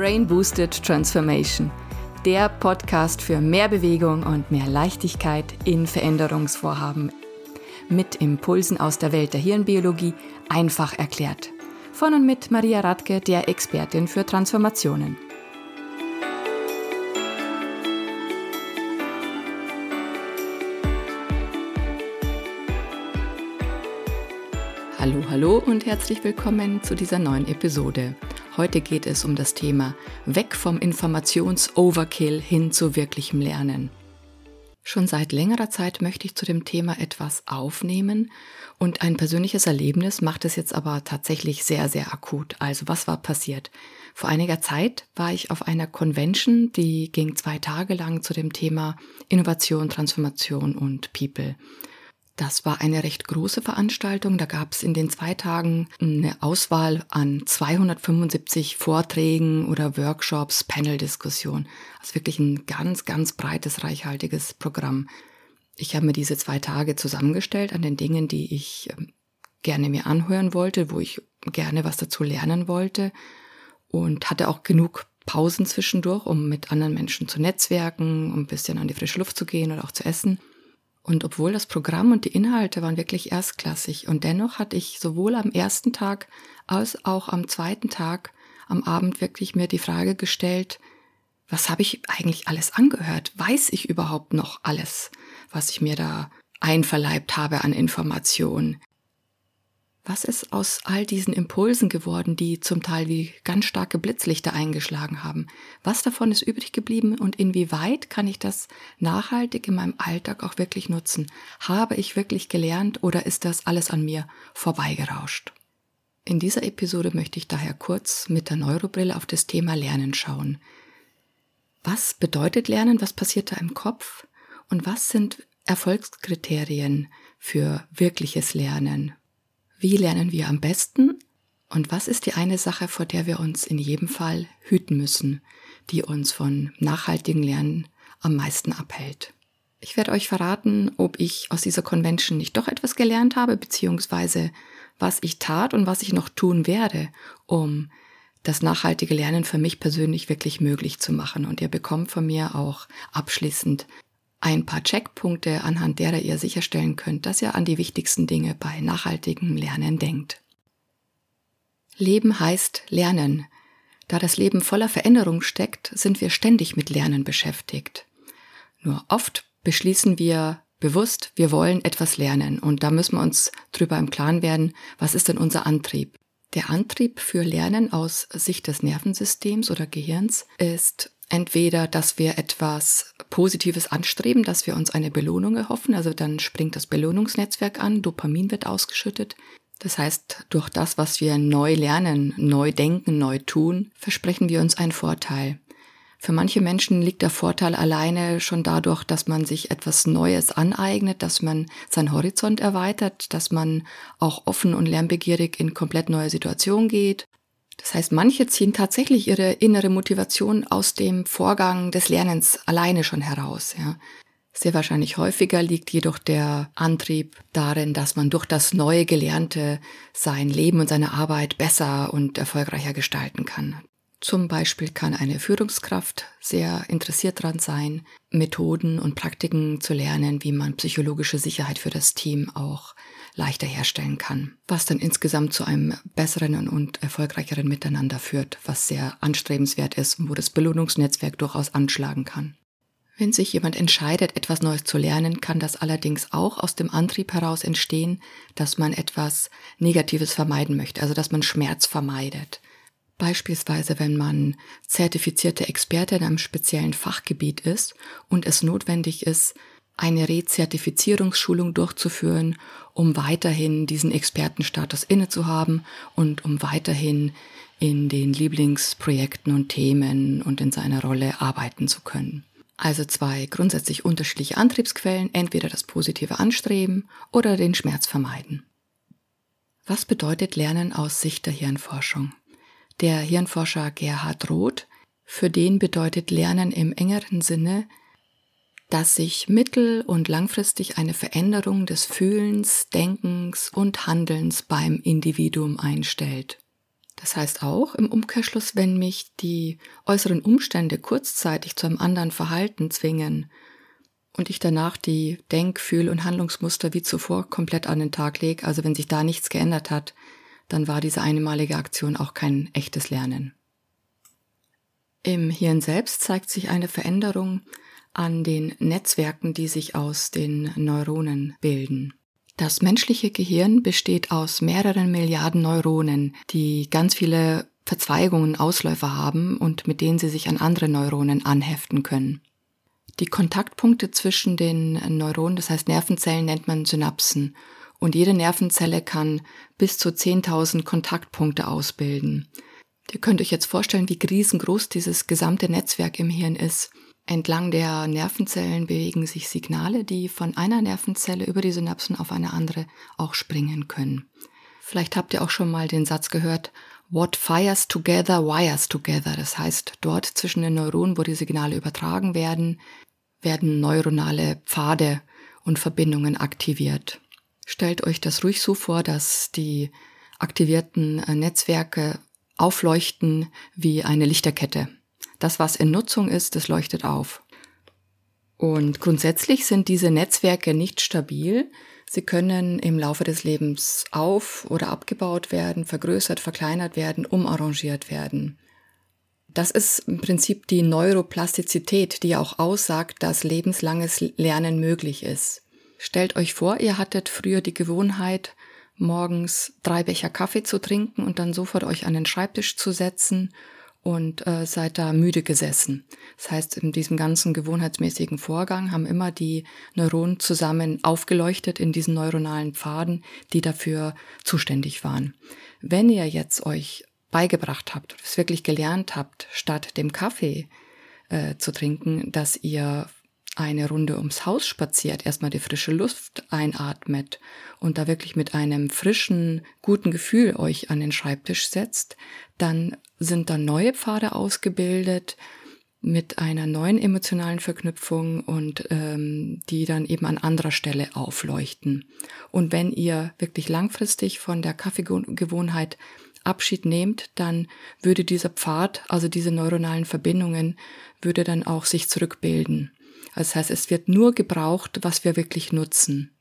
Brain Boosted Transformation, der Podcast für mehr Bewegung und mehr Leichtigkeit in Veränderungsvorhaben. Mit Impulsen aus der Welt der Hirnbiologie einfach erklärt. Von und mit Maria Radke, der Expertin für Transformationen. Hallo, hallo und herzlich willkommen zu dieser neuen Episode. Heute geht es um das Thema Weg vom Informations-Overkill hin zu wirklichem Lernen. Schon seit längerer Zeit möchte ich zu dem Thema etwas aufnehmen und ein persönliches Erlebnis macht es jetzt aber tatsächlich sehr, sehr akut. Also was war passiert? Vor einiger Zeit war ich auf einer Convention, die ging zwei Tage lang zu dem Thema Innovation, Transformation und People. Das war eine recht große Veranstaltung. Da gab es in den zwei Tagen eine Auswahl an 275 Vorträgen oder Workshops, Panel-Diskussionen. Also wirklich ein ganz, ganz breites, reichhaltiges Programm. Ich habe mir diese zwei Tage zusammengestellt an den Dingen, die ich ähm, gerne mir anhören wollte, wo ich gerne was dazu lernen wollte und hatte auch genug Pausen zwischendurch, um mit anderen Menschen zu netzwerken, um ein bisschen an die frische Luft zu gehen oder auch zu essen. Und obwohl das Programm und die Inhalte waren wirklich erstklassig und dennoch hatte ich sowohl am ersten Tag als auch am zweiten Tag am Abend wirklich mir die Frage gestellt, was habe ich eigentlich alles angehört? Weiß ich überhaupt noch alles, was ich mir da einverleibt habe an Informationen? Was ist aus all diesen Impulsen geworden, die zum Teil wie ganz starke Blitzlichter eingeschlagen haben? Was davon ist übrig geblieben und inwieweit kann ich das nachhaltig in meinem Alltag auch wirklich nutzen? Habe ich wirklich gelernt oder ist das alles an mir vorbeigerauscht? In dieser Episode möchte ich daher kurz mit der Neurobrille auf das Thema Lernen schauen. Was bedeutet Lernen? Was passiert da im Kopf? Und was sind Erfolgskriterien für wirkliches Lernen? Wie lernen wir am besten? Und was ist die eine Sache, vor der wir uns in jedem Fall hüten müssen, die uns von nachhaltigem Lernen am meisten abhält? Ich werde euch verraten, ob ich aus dieser Convention nicht doch etwas gelernt habe, beziehungsweise was ich tat und was ich noch tun werde, um das nachhaltige Lernen für mich persönlich wirklich möglich zu machen. Und ihr bekommt von mir auch abschließend ein paar Checkpunkte, anhand derer ihr sicherstellen könnt, dass ihr an die wichtigsten Dinge bei nachhaltigem Lernen denkt. Leben heißt Lernen. Da das Leben voller Veränderung steckt, sind wir ständig mit Lernen beschäftigt. Nur oft beschließen wir bewusst, wir wollen etwas lernen und da müssen wir uns drüber im Klaren werden, was ist denn unser Antrieb? Der Antrieb für Lernen aus Sicht des Nervensystems oder Gehirns ist entweder, dass wir etwas Positives anstreben, dass wir uns eine Belohnung erhoffen, also dann springt das Belohnungsnetzwerk an, Dopamin wird ausgeschüttet. Das heißt, durch das, was wir neu lernen, neu denken, neu tun, versprechen wir uns einen Vorteil. Für manche Menschen liegt der Vorteil alleine schon dadurch, dass man sich etwas Neues aneignet, dass man seinen Horizont erweitert, dass man auch offen und lernbegierig in komplett neue Situationen geht das heißt, manche ziehen tatsächlich ihre innere Motivation aus dem Vorgang des Lernens alleine schon heraus. Ja. Sehr wahrscheinlich häufiger liegt jedoch der Antrieb darin, dass man durch das neue Gelernte sein Leben und seine Arbeit besser und erfolgreicher gestalten kann. Zum Beispiel kann eine Führungskraft sehr interessiert daran sein, Methoden und Praktiken zu lernen, wie man psychologische Sicherheit für das Team auch leichter herstellen kann, was dann insgesamt zu einem besseren und erfolgreicheren Miteinander führt, was sehr anstrebenswert ist und wo das Belohnungsnetzwerk durchaus anschlagen kann. Wenn sich jemand entscheidet, etwas Neues zu lernen, kann das allerdings auch aus dem Antrieb heraus entstehen, dass man etwas Negatives vermeiden möchte, also dass man Schmerz vermeidet. Beispielsweise, wenn man zertifizierte Experte in einem speziellen Fachgebiet ist und es notwendig ist, eine Rezertifizierungsschulung durchzuführen, um weiterhin diesen Expertenstatus inne zu haben und um weiterhin in den Lieblingsprojekten und Themen und in seiner Rolle arbeiten zu können. Also zwei grundsätzlich unterschiedliche Antriebsquellen, entweder das positive Anstreben oder den Schmerz vermeiden. Was bedeutet Lernen aus Sicht der Hirnforschung? Der Hirnforscher Gerhard Roth, für den bedeutet Lernen im engeren Sinne dass sich mittel- und langfristig eine Veränderung des Fühlens, Denkens und Handelns beim Individuum einstellt. Das heißt auch im Umkehrschluss, wenn mich die äußeren Umstände kurzzeitig zu einem anderen Verhalten zwingen und ich danach die Denk-, Fühl- und Handlungsmuster wie zuvor komplett an den Tag lege, also wenn sich da nichts geändert hat, dann war diese einmalige Aktion auch kein echtes Lernen. Im Hirn selbst zeigt sich eine Veränderung an den Netzwerken, die sich aus den Neuronen bilden. Das menschliche Gehirn besteht aus mehreren Milliarden Neuronen, die ganz viele Verzweigungen, Ausläufer haben und mit denen sie sich an andere Neuronen anheften können. Die Kontaktpunkte zwischen den Neuronen, das heißt Nervenzellen, nennt man Synapsen. Und jede Nervenzelle kann bis zu 10.000 Kontaktpunkte ausbilden. Ihr könnt euch jetzt vorstellen, wie riesengroß dieses gesamte Netzwerk im Hirn ist. Entlang der Nervenzellen bewegen sich Signale, die von einer Nervenzelle über die Synapsen auf eine andere auch springen können. Vielleicht habt ihr auch schon mal den Satz gehört, What fires together wires together. Das heißt, dort zwischen den Neuronen, wo die Signale übertragen werden, werden neuronale Pfade und Verbindungen aktiviert. Stellt euch das ruhig so vor, dass die aktivierten äh, Netzwerke aufleuchten wie eine Lichterkette. Das, was in Nutzung ist, das leuchtet auf. Und grundsätzlich sind diese Netzwerke nicht stabil. Sie können im Laufe des Lebens auf- oder abgebaut werden, vergrößert, verkleinert werden, umarrangiert werden. Das ist im Prinzip die Neuroplastizität, die auch aussagt, dass lebenslanges Lernen möglich ist. Stellt euch vor, ihr hattet früher die Gewohnheit, morgens drei Becher Kaffee zu trinken und dann sofort euch an den Schreibtisch zu setzen und äh, seid da müde gesessen. Das heißt, in diesem ganzen gewohnheitsmäßigen Vorgang haben immer die Neuronen zusammen aufgeleuchtet in diesen neuronalen Pfaden, die dafür zuständig waren. Wenn ihr jetzt euch beigebracht habt, es wirklich gelernt habt, statt dem Kaffee äh, zu trinken, dass ihr eine Runde ums Haus spaziert, erstmal die frische Luft einatmet und da wirklich mit einem frischen, guten Gefühl euch an den Schreibtisch setzt, dann sind da neue Pfade ausgebildet mit einer neuen emotionalen Verknüpfung und ähm, die dann eben an anderer Stelle aufleuchten. Und wenn ihr wirklich langfristig von der Kaffeegewohnheit Abschied nehmt, dann würde dieser Pfad, also diese neuronalen Verbindungen, würde dann auch sich zurückbilden. Das heißt, es wird nur gebraucht, was wir wirklich nutzen.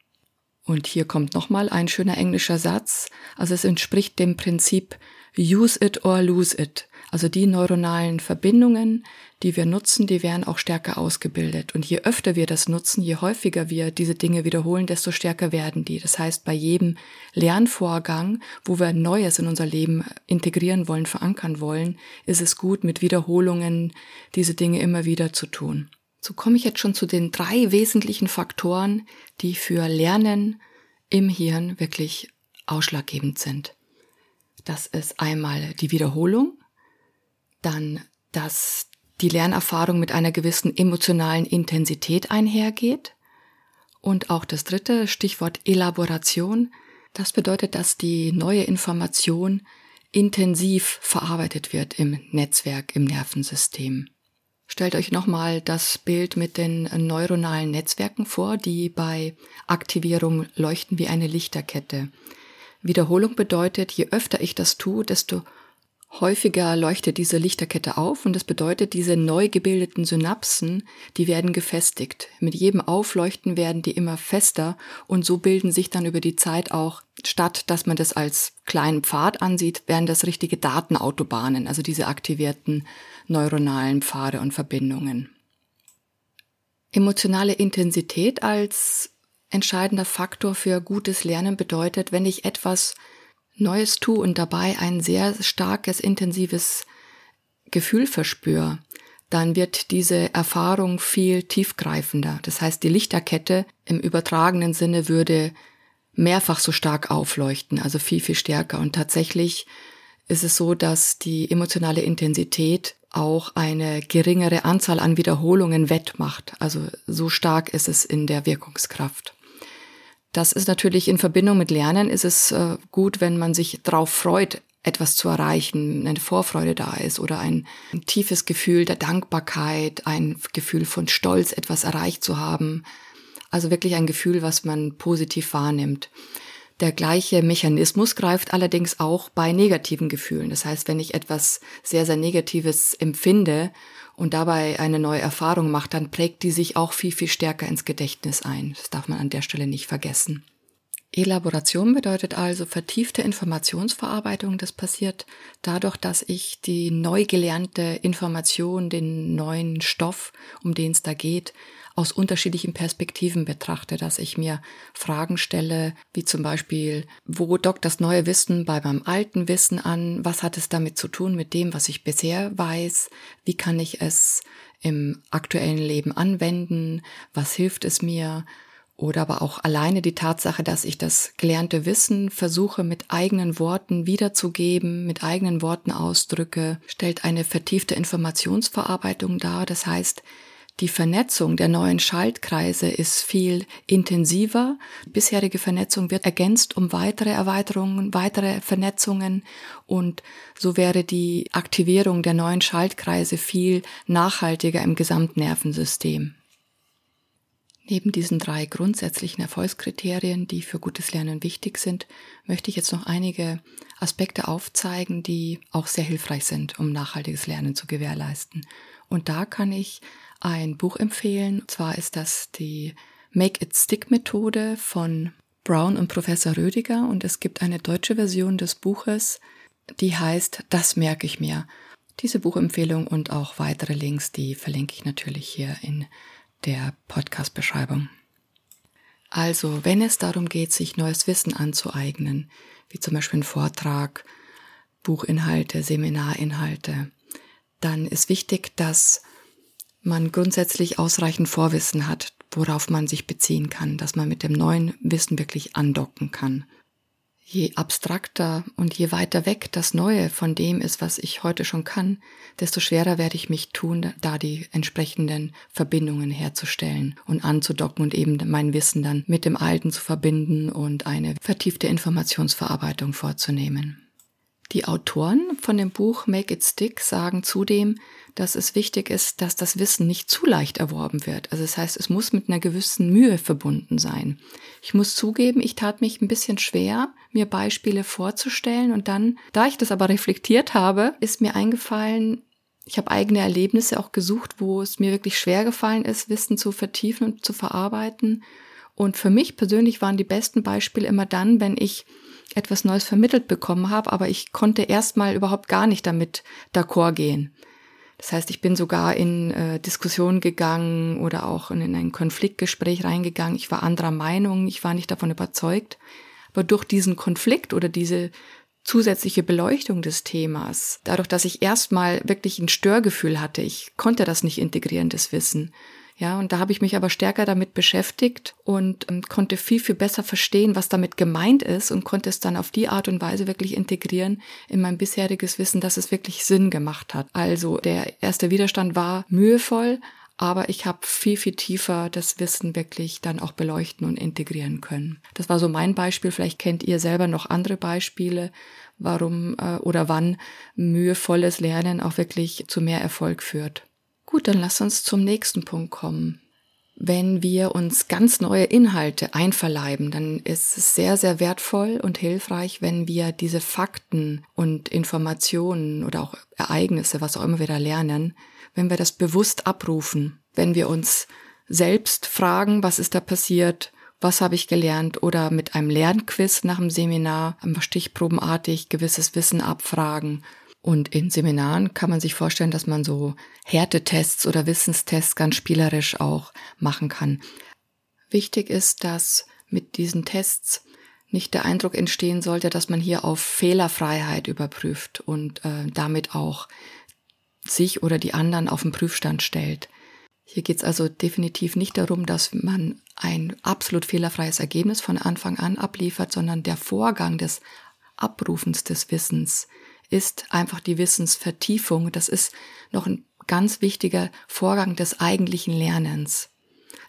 Und hier kommt nochmal ein schöner englischer Satz. Also es entspricht dem Prinzip use it or lose it. Also die neuronalen Verbindungen, die wir nutzen, die werden auch stärker ausgebildet. Und je öfter wir das nutzen, je häufiger wir diese Dinge wiederholen, desto stärker werden die. Das heißt, bei jedem Lernvorgang, wo wir Neues in unser Leben integrieren wollen, verankern wollen, ist es gut, mit Wiederholungen diese Dinge immer wieder zu tun. So komme ich jetzt schon zu den drei wesentlichen Faktoren, die für Lernen im Hirn wirklich ausschlaggebend sind. Das ist einmal die Wiederholung, dann, dass die Lernerfahrung mit einer gewissen emotionalen Intensität einhergeht und auch das dritte Stichwort Elaboration. Das bedeutet, dass die neue Information intensiv verarbeitet wird im Netzwerk, im Nervensystem. Stellt euch nochmal das Bild mit den neuronalen Netzwerken vor, die bei Aktivierung leuchten wie eine Lichterkette. Wiederholung bedeutet, je öfter ich das tue, desto häufiger leuchtet diese Lichterkette auf und das bedeutet, diese neu gebildeten Synapsen, die werden gefestigt. Mit jedem Aufleuchten werden die immer fester und so bilden sich dann über die Zeit auch, statt dass man das als kleinen Pfad ansieht, werden das richtige Datenautobahnen, also diese aktivierten neuronalen Pfade und Verbindungen. Emotionale Intensität als entscheidender Faktor für gutes Lernen bedeutet, wenn ich etwas Neues tue und dabei ein sehr starkes, intensives Gefühl verspüre, dann wird diese Erfahrung viel tiefgreifender. Das heißt, die Lichterkette im übertragenen Sinne würde mehrfach so stark aufleuchten, also viel, viel stärker. Und tatsächlich ist es so, dass die emotionale Intensität auch eine geringere Anzahl an Wiederholungen wettmacht. Also so stark ist es in der Wirkungskraft. Das ist natürlich in Verbindung mit Lernen ist es äh, gut, wenn man sich darauf freut, etwas zu erreichen, eine Vorfreude da ist oder ein, ein tiefes Gefühl der Dankbarkeit, ein Gefühl von Stolz, etwas erreicht zu haben. Also wirklich ein Gefühl, was man positiv wahrnimmt. Der gleiche Mechanismus greift allerdings auch bei negativen Gefühlen. Das heißt, wenn ich etwas sehr, sehr Negatives empfinde und dabei eine neue Erfahrung mache, dann prägt die sich auch viel, viel stärker ins Gedächtnis ein. Das darf man an der Stelle nicht vergessen. Elaboration bedeutet also vertiefte Informationsverarbeitung. Das passiert dadurch, dass ich die neu gelernte Information, den neuen Stoff, um den es da geht, aus unterschiedlichen Perspektiven betrachte, dass ich mir Fragen stelle, wie zum Beispiel, wo dockt das neue Wissen bei meinem alten Wissen an? Was hat es damit zu tun mit dem, was ich bisher weiß? Wie kann ich es im aktuellen Leben anwenden? Was hilft es mir? Oder aber auch alleine die Tatsache, dass ich das gelernte Wissen versuche mit eigenen Worten wiederzugeben, mit eigenen Worten ausdrücke, stellt eine vertiefte Informationsverarbeitung dar. Das heißt, die Vernetzung der neuen Schaltkreise ist viel intensiver. Bisherige Vernetzung wird ergänzt um weitere Erweiterungen, weitere Vernetzungen und so wäre die Aktivierung der neuen Schaltkreise viel nachhaltiger im Gesamtnervensystem. Neben diesen drei grundsätzlichen Erfolgskriterien, die für gutes Lernen wichtig sind, möchte ich jetzt noch einige Aspekte aufzeigen, die auch sehr hilfreich sind, um nachhaltiges Lernen zu gewährleisten. Und da kann ich ein Buch empfehlen. Und zwar ist das die Make It Stick Methode von Brown und Professor Rödiger. Und es gibt eine deutsche Version des Buches, die heißt Das merke ich mir. Diese Buchempfehlung und auch weitere Links, die verlinke ich natürlich hier in der Podcast-Beschreibung. Also, wenn es darum geht, sich neues Wissen anzueignen, wie zum Beispiel ein Vortrag, Buchinhalte, Seminarinhalte, dann ist wichtig, dass man grundsätzlich ausreichend Vorwissen hat, worauf man sich beziehen kann, dass man mit dem neuen Wissen wirklich andocken kann je abstrakter und je weiter weg das Neue von dem ist, was ich heute schon kann, desto schwerer werde ich mich tun, da die entsprechenden Verbindungen herzustellen und anzudocken und eben mein Wissen dann mit dem Alten zu verbinden und eine vertiefte Informationsverarbeitung vorzunehmen. Die Autoren von dem Buch Make It Stick sagen zudem, dass es wichtig ist, dass das Wissen nicht zu leicht erworben wird. Also das heißt, es muss mit einer gewissen Mühe verbunden sein. Ich muss zugeben, ich tat mich ein bisschen schwer, mir Beispiele vorzustellen und dann, da ich das aber reflektiert habe, ist mir eingefallen, ich habe eigene Erlebnisse auch gesucht, wo es mir wirklich schwer gefallen ist, Wissen zu vertiefen und zu verarbeiten. Und für mich persönlich waren die besten Beispiele immer dann, wenn ich etwas Neues vermittelt bekommen habe, aber ich konnte erstmal überhaupt gar nicht damit d'accord gehen. Das heißt, ich bin sogar in äh, Diskussionen gegangen oder auch in, in ein Konfliktgespräch reingegangen. Ich war anderer Meinung, ich war nicht davon überzeugt. Aber durch diesen Konflikt oder diese zusätzliche Beleuchtung des Themas, dadurch, dass ich erstmal wirklich ein Störgefühl hatte, ich konnte das nicht integrieren, das Wissen, ja, und da habe ich mich aber stärker damit beschäftigt und ähm, konnte viel, viel besser verstehen, was damit gemeint ist und konnte es dann auf die Art und Weise wirklich integrieren in mein bisheriges Wissen, dass es wirklich Sinn gemacht hat. Also der erste Widerstand war mühevoll, aber ich habe viel, viel tiefer das Wissen wirklich dann auch beleuchten und integrieren können. Das war so mein Beispiel. Vielleicht kennt ihr selber noch andere Beispiele, warum äh, oder wann mühevolles Lernen auch wirklich zu mehr Erfolg führt. Gut, dann lass uns zum nächsten Punkt kommen. Wenn wir uns ganz neue Inhalte einverleiben, dann ist es sehr, sehr wertvoll und hilfreich, wenn wir diese Fakten und Informationen oder auch Ereignisse, was auch immer wir da lernen, wenn wir das bewusst abrufen, wenn wir uns selbst fragen, was ist da passiert, was habe ich gelernt oder mit einem Lernquiz nach dem Seminar, stichprobenartig gewisses Wissen abfragen und in Seminaren kann man sich vorstellen, dass man so Härtetests oder Wissenstests ganz spielerisch auch machen kann. Wichtig ist, dass mit diesen Tests nicht der Eindruck entstehen sollte, dass man hier auf Fehlerfreiheit überprüft und äh, damit auch sich oder die anderen auf den Prüfstand stellt. Hier geht es also definitiv nicht darum, dass man ein absolut fehlerfreies Ergebnis von Anfang an abliefert, sondern der Vorgang des Abrufens des Wissens ist einfach die Wissensvertiefung. Das ist noch ein ganz wichtiger Vorgang des eigentlichen Lernens.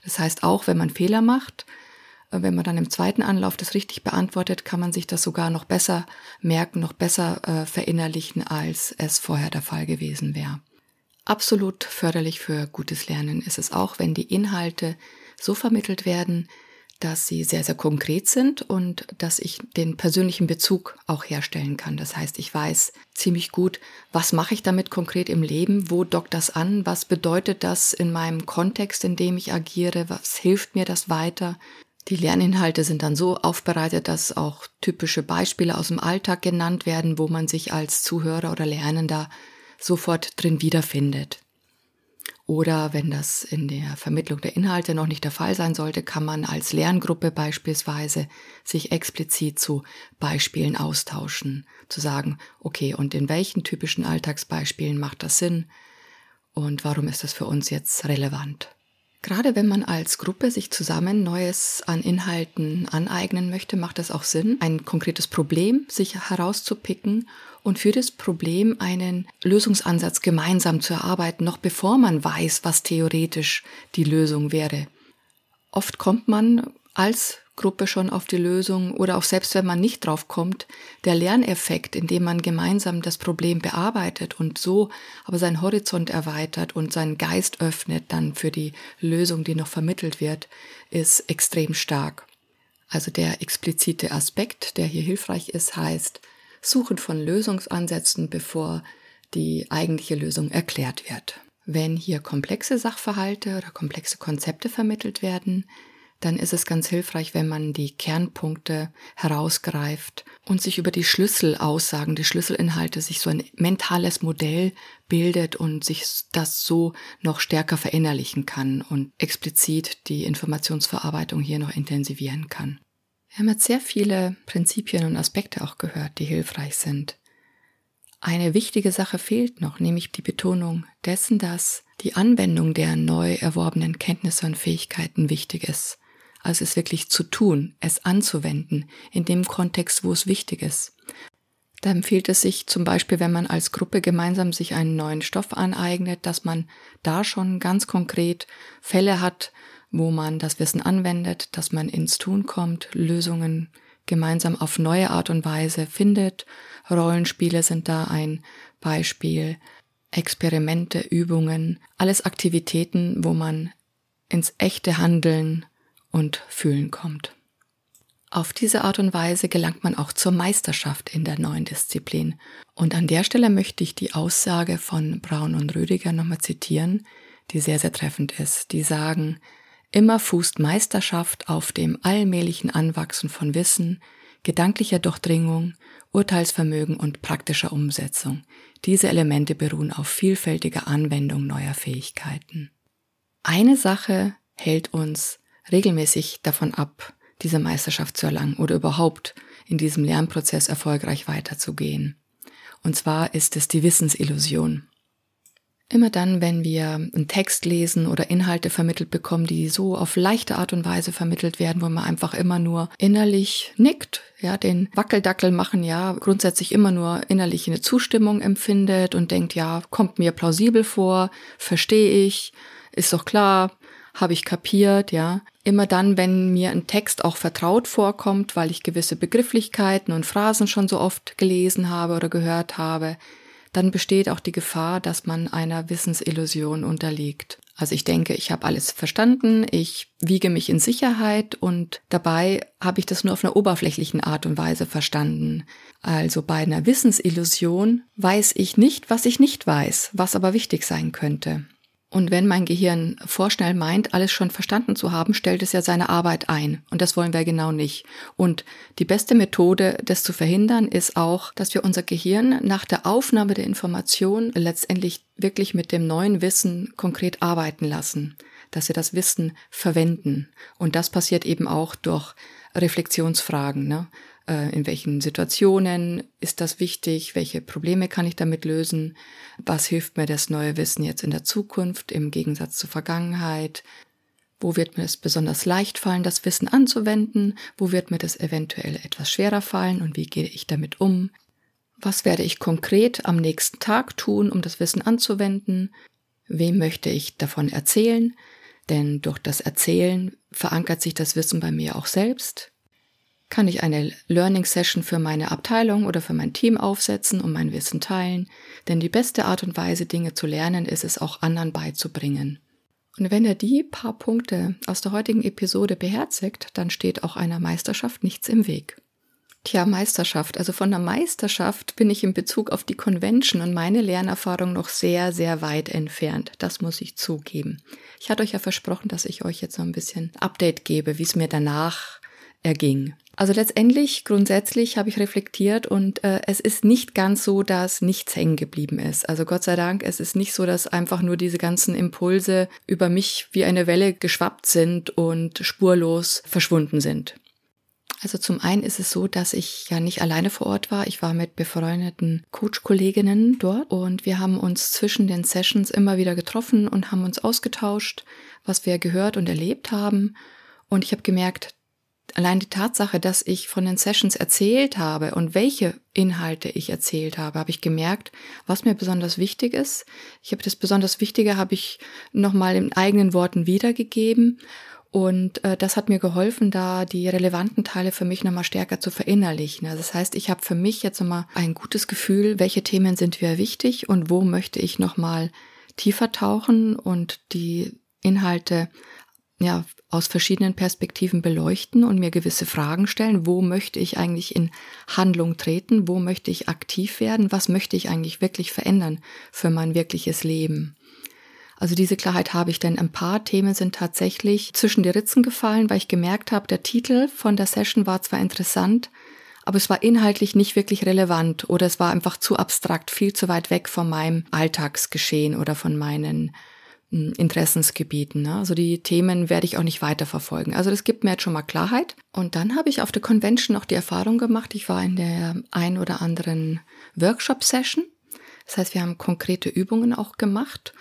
Das heißt, auch wenn man Fehler macht, äh, wenn man dann im zweiten Anlauf das richtig beantwortet, kann man sich das sogar noch besser merken, noch besser äh, verinnerlichen, als es vorher der Fall gewesen wäre. Absolut förderlich für gutes Lernen ist es auch, wenn die Inhalte so vermittelt werden, dass sie sehr, sehr konkret sind und dass ich den persönlichen Bezug auch herstellen kann. Das heißt, ich weiß ziemlich gut, was mache ich damit konkret im Leben, wo dockt das an, was bedeutet das in meinem Kontext, in dem ich agiere, was hilft mir das weiter. Die Lerninhalte sind dann so aufbereitet, dass auch typische Beispiele aus dem Alltag genannt werden, wo man sich als Zuhörer oder Lernender sofort drin wiederfindet. Oder wenn das in der Vermittlung der Inhalte noch nicht der Fall sein sollte, kann man als Lerngruppe beispielsweise sich explizit zu Beispielen austauschen, zu sagen, okay, und in welchen typischen Alltagsbeispielen macht das Sinn und warum ist das für uns jetzt relevant? Gerade wenn man als Gruppe sich zusammen Neues an Inhalten aneignen möchte, macht es auch Sinn, ein konkretes Problem sich herauszupicken und für das Problem einen Lösungsansatz gemeinsam zu erarbeiten, noch bevor man weiß, was theoretisch die Lösung wäre. Oft kommt man als Gruppe schon auf die Lösung oder auch selbst wenn man nicht drauf kommt, der Lerneffekt, indem man gemeinsam das Problem bearbeitet und so aber seinen Horizont erweitert und seinen Geist öffnet dann für die Lösung, die noch vermittelt wird, ist extrem stark. Also der explizite Aspekt, der hier hilfreich ist, heißt Suchen von Lösungsansätzen, bevor die eigentliche Lösung erklärt wird. Wenn hier komplexe Sachverhalte oder komplexe Konzepte vermittelt werden, dann ist es ganz hilfreich, wenn man die Kernpunkte herausgreift und sich über die Schlüsselaussagen, die Schlüsselinhalte, sich so ein mentales Modell bildet und sich das so noch stärker verinnerlichen kann und explizit die Informationsverarbeitung hier noch intensivieren kann. Wir haben jetzt sehr viele Prinzipien und Aspekte auch gehört, die hilfreich sind. Eine wichtige Sache fehlt noch, nämlich die Betonung dessen, dass die Anwendung der neu erworbenen Kenntnisse und Fähigkeiten wichtig ist als es wirklich zu tun, es anzuwenden, in dem Kontext, wo es wichtig ist. Da empfiehlt es sich zum Beispiel, wenn man als Gruppe gemeinsam sich einen neuen Stoff aneignet, dass man da schon ganz konkret Fälle hat, wo man das Wissen anwendet, dass man ins Tun kommt, Lösungen gemeinsam auf neue Art und Weise findet. Rollenspiele sind da ein Beispiel, Experimente, Übungen, alles Aktivitäten, wo man ins echte Handeln und Fühlen kommt. Auf diese Art und Weise gelangt man auch zur Meisterschaft in der neuen Disziplin. Und an der Stelle möchte ich die Aussage von Braun und Rüdiger nochmal zitieren, die sehr, sehr treffend ist. Die sagen, immer fußt Meisterschaft auf dem allmählichen Anwachsen von Wissen, gedanklicher Durchdringung, Urteilsvermögen und praktischer Umsetzung. Diese Elemente beruhen auf vielfältiger Anwendung neuer Fähigkeiten. Eine Sache hält uns regelmäßig davon ab, diese Meisterschaft zu erlangen oder überhaupt in diesem Lernprozess erfolgreich weiterzugehen. Und zwar ist es die Wissensillusion. Immer dann, wenn wir einen Text lesen oder Inhalte vermittelt bekommen, die so auf leichte Art und Weise vermittelt werden, wo man einfach immer nur innerlich nickt, ja, den Wackeldackel machen, ja, grundsätzlich immer nur innerlich eine Zustimmung empfindet und denkt, ja, kommt mir plausibel vor, verstehe ich, ist doch klar, habe ich kapiert, ja. Immer dann, wenn mir ein Text auch vertraut vorkommt, weil ich gewisse Begrifflichkeiten und Phrasen schon so oft gelesen habe oder gehört habe, dann besteht auch die Gefahr, dass man einer Wissensillusion unterliegt. Also ich denke, ich habe alles verstanden, ich wiege mich in Sicherheit und dabei habe ich das nur auf einer oberflächlichen Art und Weise verstanden. Also bei einer Wissensillusion weiß ich nicht, was ich nicht weiß, was aber wichtig sein könnte. Und wenn mein Gehirn vorschnell meint, alles schon verstanden zu haben, stellt es ja seine Arbeit ein. Und das wollen wir genau nicht. Und die beste Methode, das zu verhindern, ist auch, dass wir unser Gehirn nach der Aufnahme der Information letztendlich wirklich mit dem neuen Wissen konkret arbeiten lassen. Dass wir das Wissen verwenden. Und das passiert eben auch durch Reflexionsfragen. Ne? Äh, in welchen Situationen ist das wichtig, welche Probleme kann ich damit lösen, was hilft mir das neue Wissen jetzt in der Zukunft im Gegensatz zur Vergangenheit, wo wird mir es besonders leicht fallen, das Wissen anzuwenden, wo wird mir das eventuell etwas schwerer fallen? Und wie gehe ich damit um, was werde ich konkret am nächsten Tag tun, um das Wissen anzuwenden, wem möchte ich davon erzählen, denn durch das Erzählen verankert sich das Wissen bei mir auch selbst, kann ich eine Learning Session für meine Abteilung oder für mein Team aufsetzen und mein Wissen teilen. Denn die beste Art und Weise, Dinge zu lernen, ist es auch anderen beizubringen. Und wenn er die paar Punkte aus der heutigen Episode beherzigt, dann steht auch einer Meisterschaft nichts im Weg. Tja, Meisterschaft. Also von der Meisterschaft bin ich in Bezug auf die Convention und meine Lernerfahrung noch sehr, sehr weit entfernt. Das muss ich zugeben. Ich hatte euch ja versprochen, dass ich euch jetzt so ein bisschen Update gebe, wie es mir danach erging. Also letztendlich, grundsätzlich habe ich reflektiert und äh, es ist nicht ganz so, dass nichts hängen geblieben ist. Also Gott sei Dank, es ist nicht so, dass einfach nur diese ganzen Impulse über mich wie eine Welle geschwappt sind und spurlos verschwunden sind. Also zum einen ist es so, dass ich ja nicht alleine vor Ort war. Ich war mit befreundeten Coach-Kolleginnen dort und wir haben uns zwischen den Sessions immer wieder getroffen und haben uns ausgetauscht, was wir gehört und erlebt haben. Und ich habe gemerkt, allein die Tatsache, dass ich von den Sessions erzählt habe und welche Inhalte ich erzählt habe, habe ich gemerkt, was mir besonders wichtig ist. Ich habe das besonders Wichtige habe ich nochmal in eigenen Worten wiedergegeben und äh, das hat mir geholfen, da die relevanten Teile für mich nochmal stärker zu verinnerlichen. Also das heißt, ich habe für mich jetzt nochmal ein gutes Gefühl, welche Themen sind mir wichtig und wo möchte ich nochmal tiefer tauchen und die Inhalte ja aus verschiedenen Perspektiven beleuchten und mir gewisse Fragen stellen. Wo möchte ich eigentlich in Handlung treten? Wo möchte ich aktiv werden? Was möchte ich eigentlich wirklich verändern für mein wirkliches Leben? Also diese Klarheit habe ich, denn ein paar Themen sind tatsächlich zwischen die Ritzen gefallen, weil ich gemerkt habe, der Titel von der Session war zwar interessant, aber es war inhaltlich nicht wirklich relevant oder es war einfach zu abstrakt, viel zu weit weg von meinem Alltagsgeschehen oder von meinen Interessensgebieten. Ne? Also die Themen werde ich auch nicht weiterverfolgen. Also das gibt mir jetzt schon mal Klarheit. Und dann habe ich auf der Convention auch die Erfahrung gemacht, ich war in der ein oder anderen Workshop-Session. Das heißt, wir haben konkrete Übungen auch gemacht.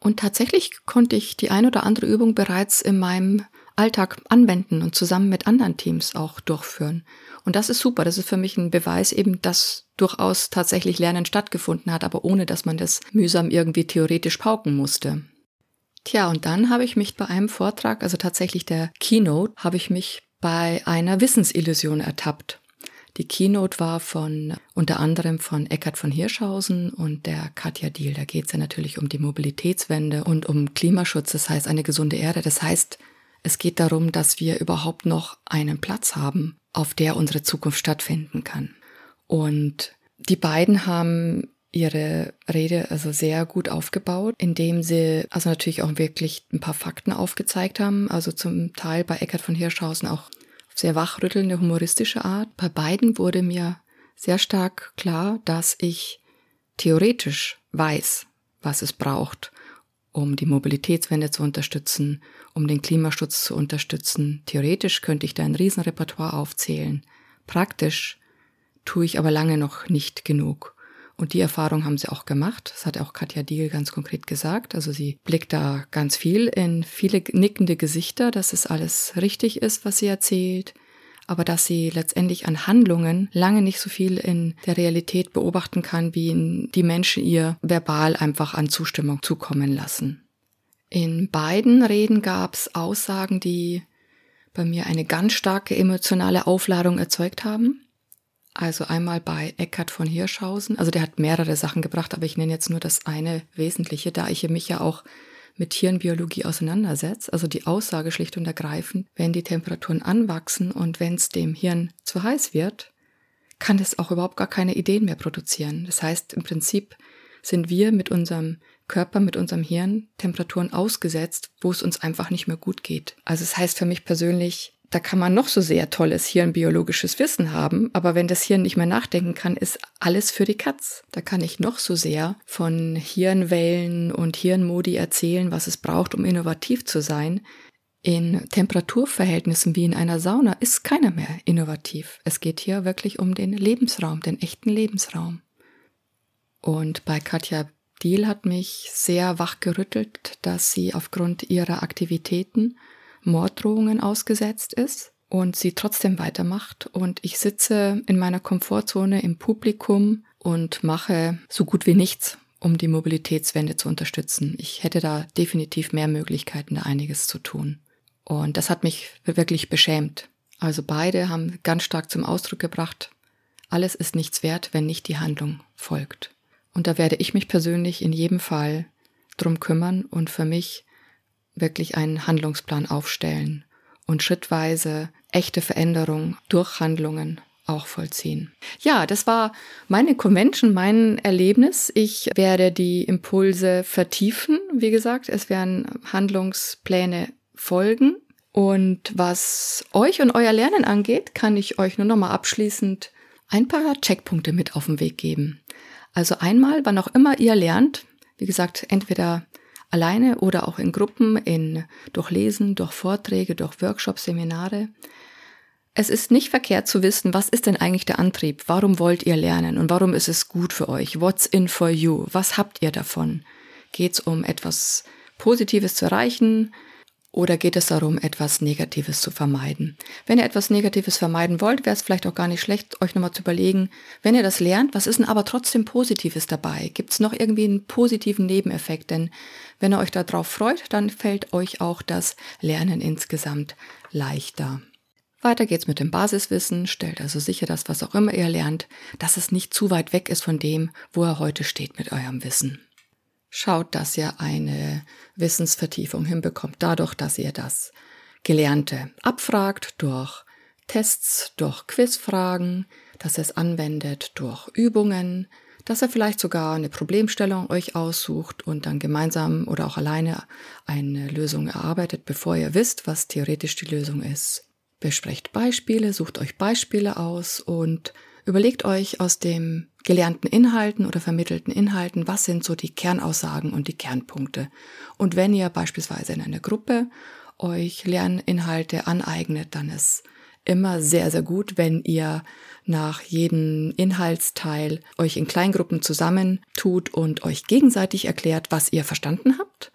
Und tatsächlich konnte ich die ein oder andere Übung bereits in meinem Alltag anwenden und zusammen mit anderen Teams auch durchführen. Und das ist super. Das ist für mich ein Beweis eben, dass durchaus tatsächlich Lernen stattgefunden hat, aber ohne dass man das mühsam irgendwie theoretisch pauken musste. Tja, und dann habe ich mich bei einem Vortrag, also tatsächlich der Keynote, habe ich mich bei einer Wissensillusion ertappt. Die Keynote war von unter anderem von Eckhard von Hirschhausen und der Katja Diel. Da geht es ja natürlich um die Mobilitätswende und um Klimaschutz, das heißt eine gesunde Erde. Das heißt, es geht darum, dass wir überhaupt noch einen Platz haben, auf der unsere Zukunft stattfinden kann. Und die beiden haben ihre Rede also sehr gut aufgebaut, indem sie also natürlich auch wirklich ein paar Fakten aufgezeigt haben. Also zum Teil bei Eckhard von Hirschhausen auch sehr wachrüttelnde, humoristische Art. Bei beiden wurde mir sehr stark klar, dass ich theoretisch weiß, was es braucht, um die Mobilitätswende zu unterstützen, um den Klimaschutz zu unterstützen. Theoretisch könnte ich da ein Riesenrepertoire aufzählen. Praktisch tue ich aber lange noch nicht genug. Und die Erfahrung haben sie auch gemacht. Das hat auch Katja Diel ganz konkret gesagt. Also sie blickt da ganz viel in viele nickende Gesichter, dass es alles richtig ist, was sie erzählt. Aber dass sie letztendlich an Handlungen lange nicht so viel in der Realität beobachten kann, wie die Menschen ihr verbal einfach an Zustimmung zukommen lassen. In beiden Reden gab es Aussagen, die bei mir eine ganz starke emotionale Aufladung erzeugt haben. Also einmal bei Eckhard von Hirschhausen. Also der hat mehrere Sachen gebracht, aber ich nenne jetzt nur das eine Wesentliche, da ich mich ja auch mit Hirnbiologie auseinandersetze. Also die Aussage schlicht und ergreifend, wenn die Temperaturen anwachsen und wenn es dem Hirn zu heiß wird, kann es auch überhaupt gar keine Ideen mehr produzieren. Das heißt, im Prinzip sind wir mit unserem Körper, mit unserem Hirn Temperaturen ausgesetzt, wo es uns einfach nicht mehr gut geht. Also es das heißt für mich persönlich, da kann man noch so sehr tolles hirnbiologisches Wissen haben, aber wenn das Hirn nicht mehr nachdenken kann, ist alles für die Katz. Da kann ich noch so sehr von Hirnwellen und Hirnmodi erzählen, was es braucht, um innovativ zu sein. In Temperaturverhältnissen wie in einer Sauna ist keiner mehr innovativ. Es geht hier wirklich um den Lebensraum, den echten Lebensraum. Und bei Katja Diel hat mich sehr wachgerüttelt, dass sie aufgrund ihrer Aktivitäten Morddrohungen ausgesetzt ist und sie trotzdem weitermacht. Und ich sitze in meiner Komfortzone im Publikum und mache so gut wie nichts, um die Mobilitätswende zu unterstützen. Ich hätte da definitiv mehr Möglichkeiten, da einiges zu tun. Und das hat mich wirklich beschämt. Also beide haben ganz stark zum Ausdruck gebracht, alles ist nichts wert, wenn nicht die Handlung folgt. Und da werde ich mich persönlich in jedem Fall drum kümmern und für mich wirklich einen Handlungsplan aufstellen und schrittweise echte Veränderung durch Handlungen auch vollziehen. Ja, das war meine Convention, mein Erlebnis. Ich werde die Impulse vertiefen. Wie gesagt, es werden Handlungspläne folgen. Und was euch und euer Lernen angeht, kann ich euch nur noch mal abschließend ein paar Checkpunkte mit auf den Weg geben. Also einmal, wann auch immer ihr lernt, wie gesagt, entweder alleine oder auch in Gruppen, in, durch Lesen, durch Vorträge, durch Workshops, Seminare. Es ist nicht verkehrt zu wissen, was ist denn eigentlich der Antrieb? Warum wollt ihr lernen und warum ist es gut für euch? What's in for you? Was habt ihr davon? Geht es um etwas Positives zu erreichen? Oder geht es darum, etwas Negatives zu vermeiden? Wenn ihr etwas Negatives vermeiden wollt, wäre es vielleicht auch gar nicht schlecht, euch nochmal zu überlegen, wenn ihr das lernt, was ist denn aber trotzdem Positives dabei? Gibt es noch irgendwie einen positiven Nebeneffekt? Denn wenn ihr euch darauf freut, dann fällt euch auch das Lernen insgesamt leichter. Weiter geht's mit dem Basiswissen. Stellt also sicher, dass was auch immer ihr lernt, dass es nicht zu weit weg ist von dem, wo ihr heute steht mit eurem Wissen. Schaut, dass ihr eine Wissensvertiefung hinbekommt, dadurch, dass ihr das Gelernte abfragt durch Tests, durch Quizfragen, dass ihr es anwendet durch Übungen, dass ihr vielleicht sogar eine Problemstellung euch aussucht und dann gemeinsam oder auch alleine eine Lösung erarbeitet, bevor ihr wisst, was theoretisch die Lösung ist. Besprecht Beispiele, sucht euch Beispiele aus und Überlegt euch aus dem gelernten Inhalten oder vermittelten Inhalten, was sind so die Kernaussagen und die Kernpunkte. Und wenn ihr beispielsweise in einer Gruppe euch Lerninhalte aneignet, dann ist immer sehr, sehr gut, wenn ihr nach jedem Inhaltsteil euch in Kleingruppen zusammentut und euch gegenseitig erklärt, was ihr verstanden habt,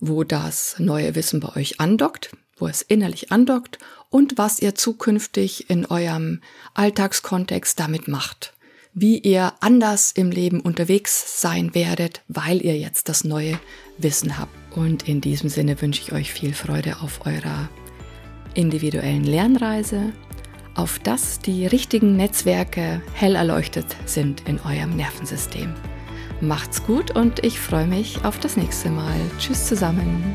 wo das neue Wissen bei euch andockt, wo es innerlich andockt und was ihr zukünftig in eurem Alltagskontext damit macht. Wie ihr anders im Leben unterwegs sein werdet, weil ihr jetzt das neue Wissen habt. Und in diesem Sinne wünsche ich euch viel Freude auf eurer individuellen Lernreise, auf dass die richtigen Netzwerke hell erleuchtet sind in eurem Nervensystem. Macht's gut und ich freue mich auf das nächste Mal. Tschüss zusammen.